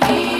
Please.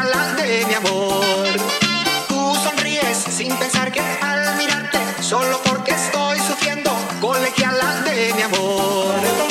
a de mi amor. Tú sonríes sin pensar que al mirarte, solo porque estoy sufriendo, colegiala de mi amor.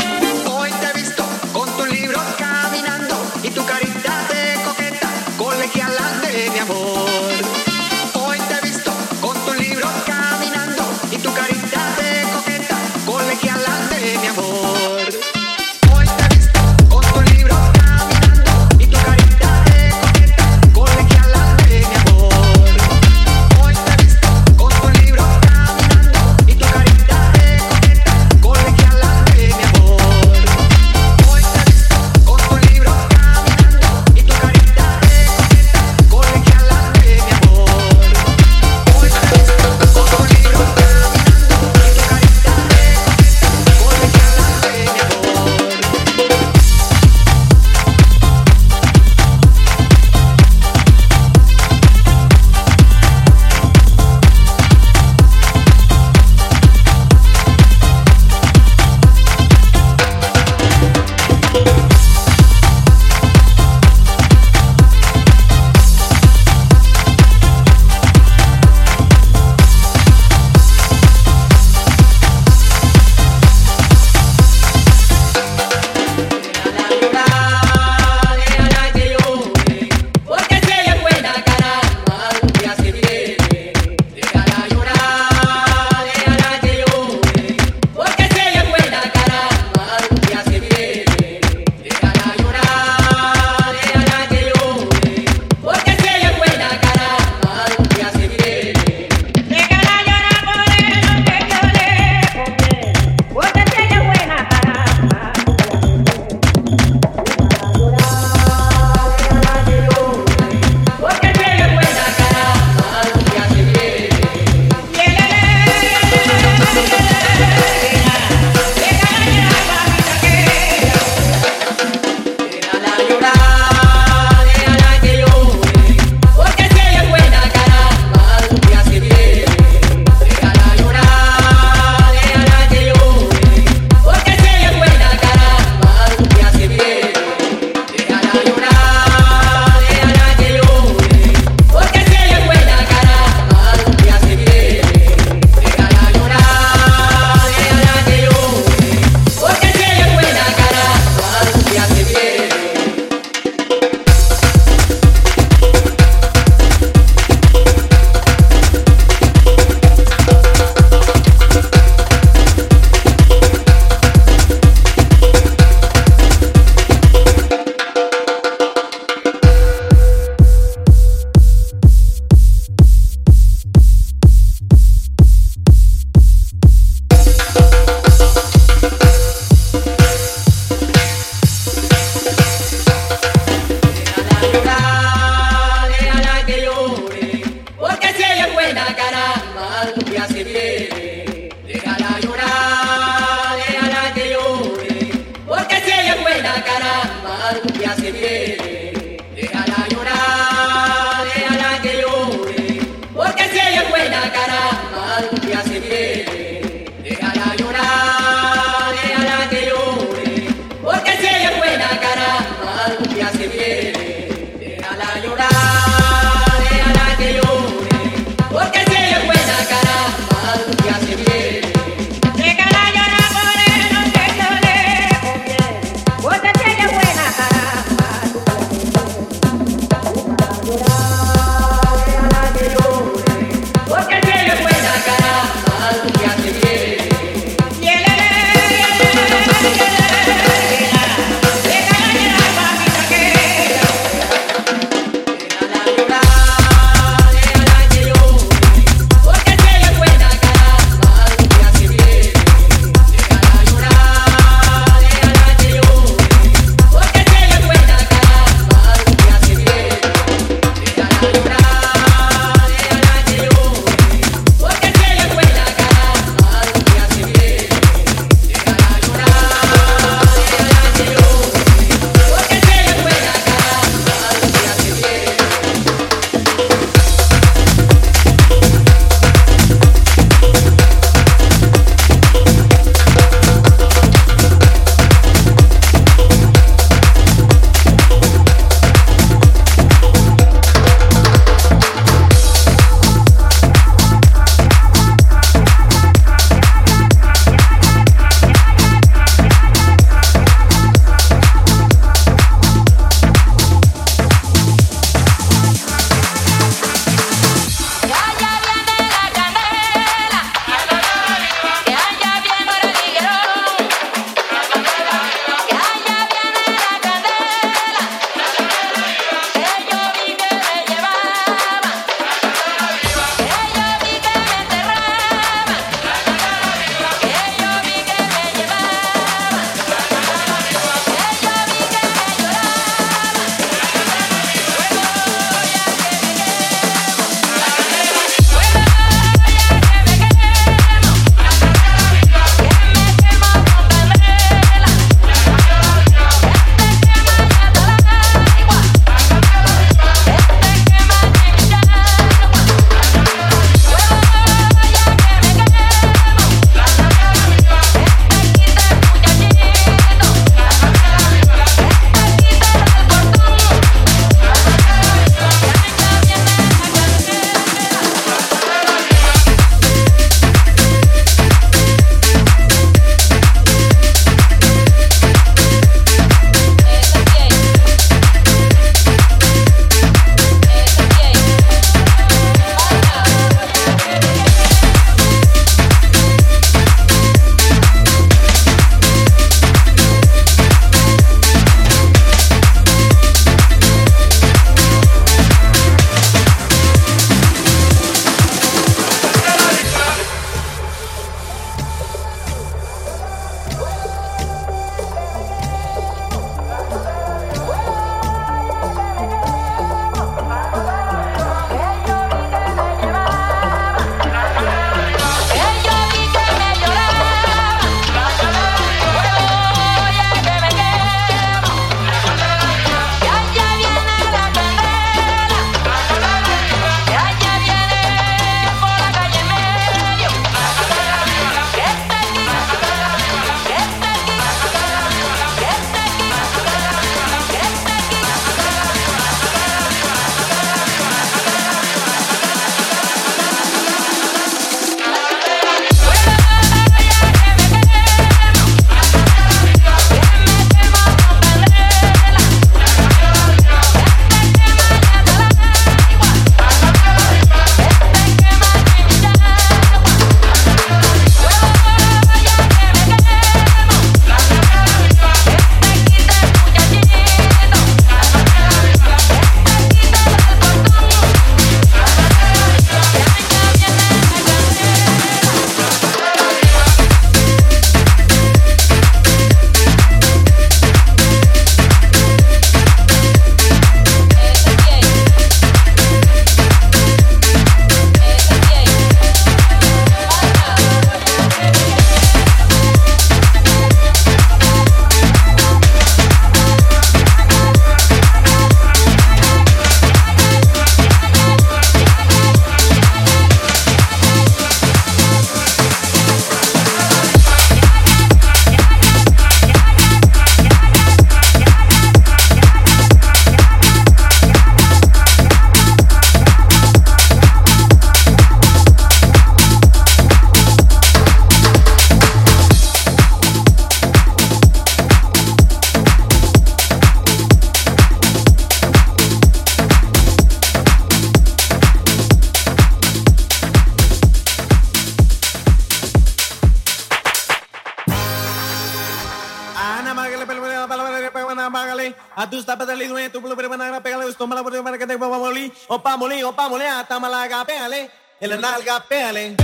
Adus tapa tali duen tu pulu pere banana pegale us toma la pere para que te va moli. Opa moli, opa moli, hasta malaga pégale. En la nalga pégale.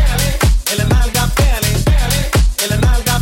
En la nalga pégale. En la nalga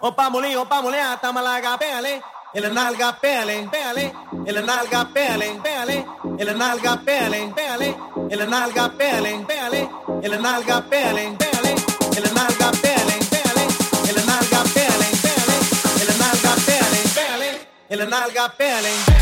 opa moli opa moli hasta malaga pégale el nalga pégale pégale el nalga pégale pégale el nalga pégale pégale el nalga pégale pégale el nalga pégale pégale el nalga pégale pégale el nalga pégale pégale el nalga pégale pégale el nalga pégale el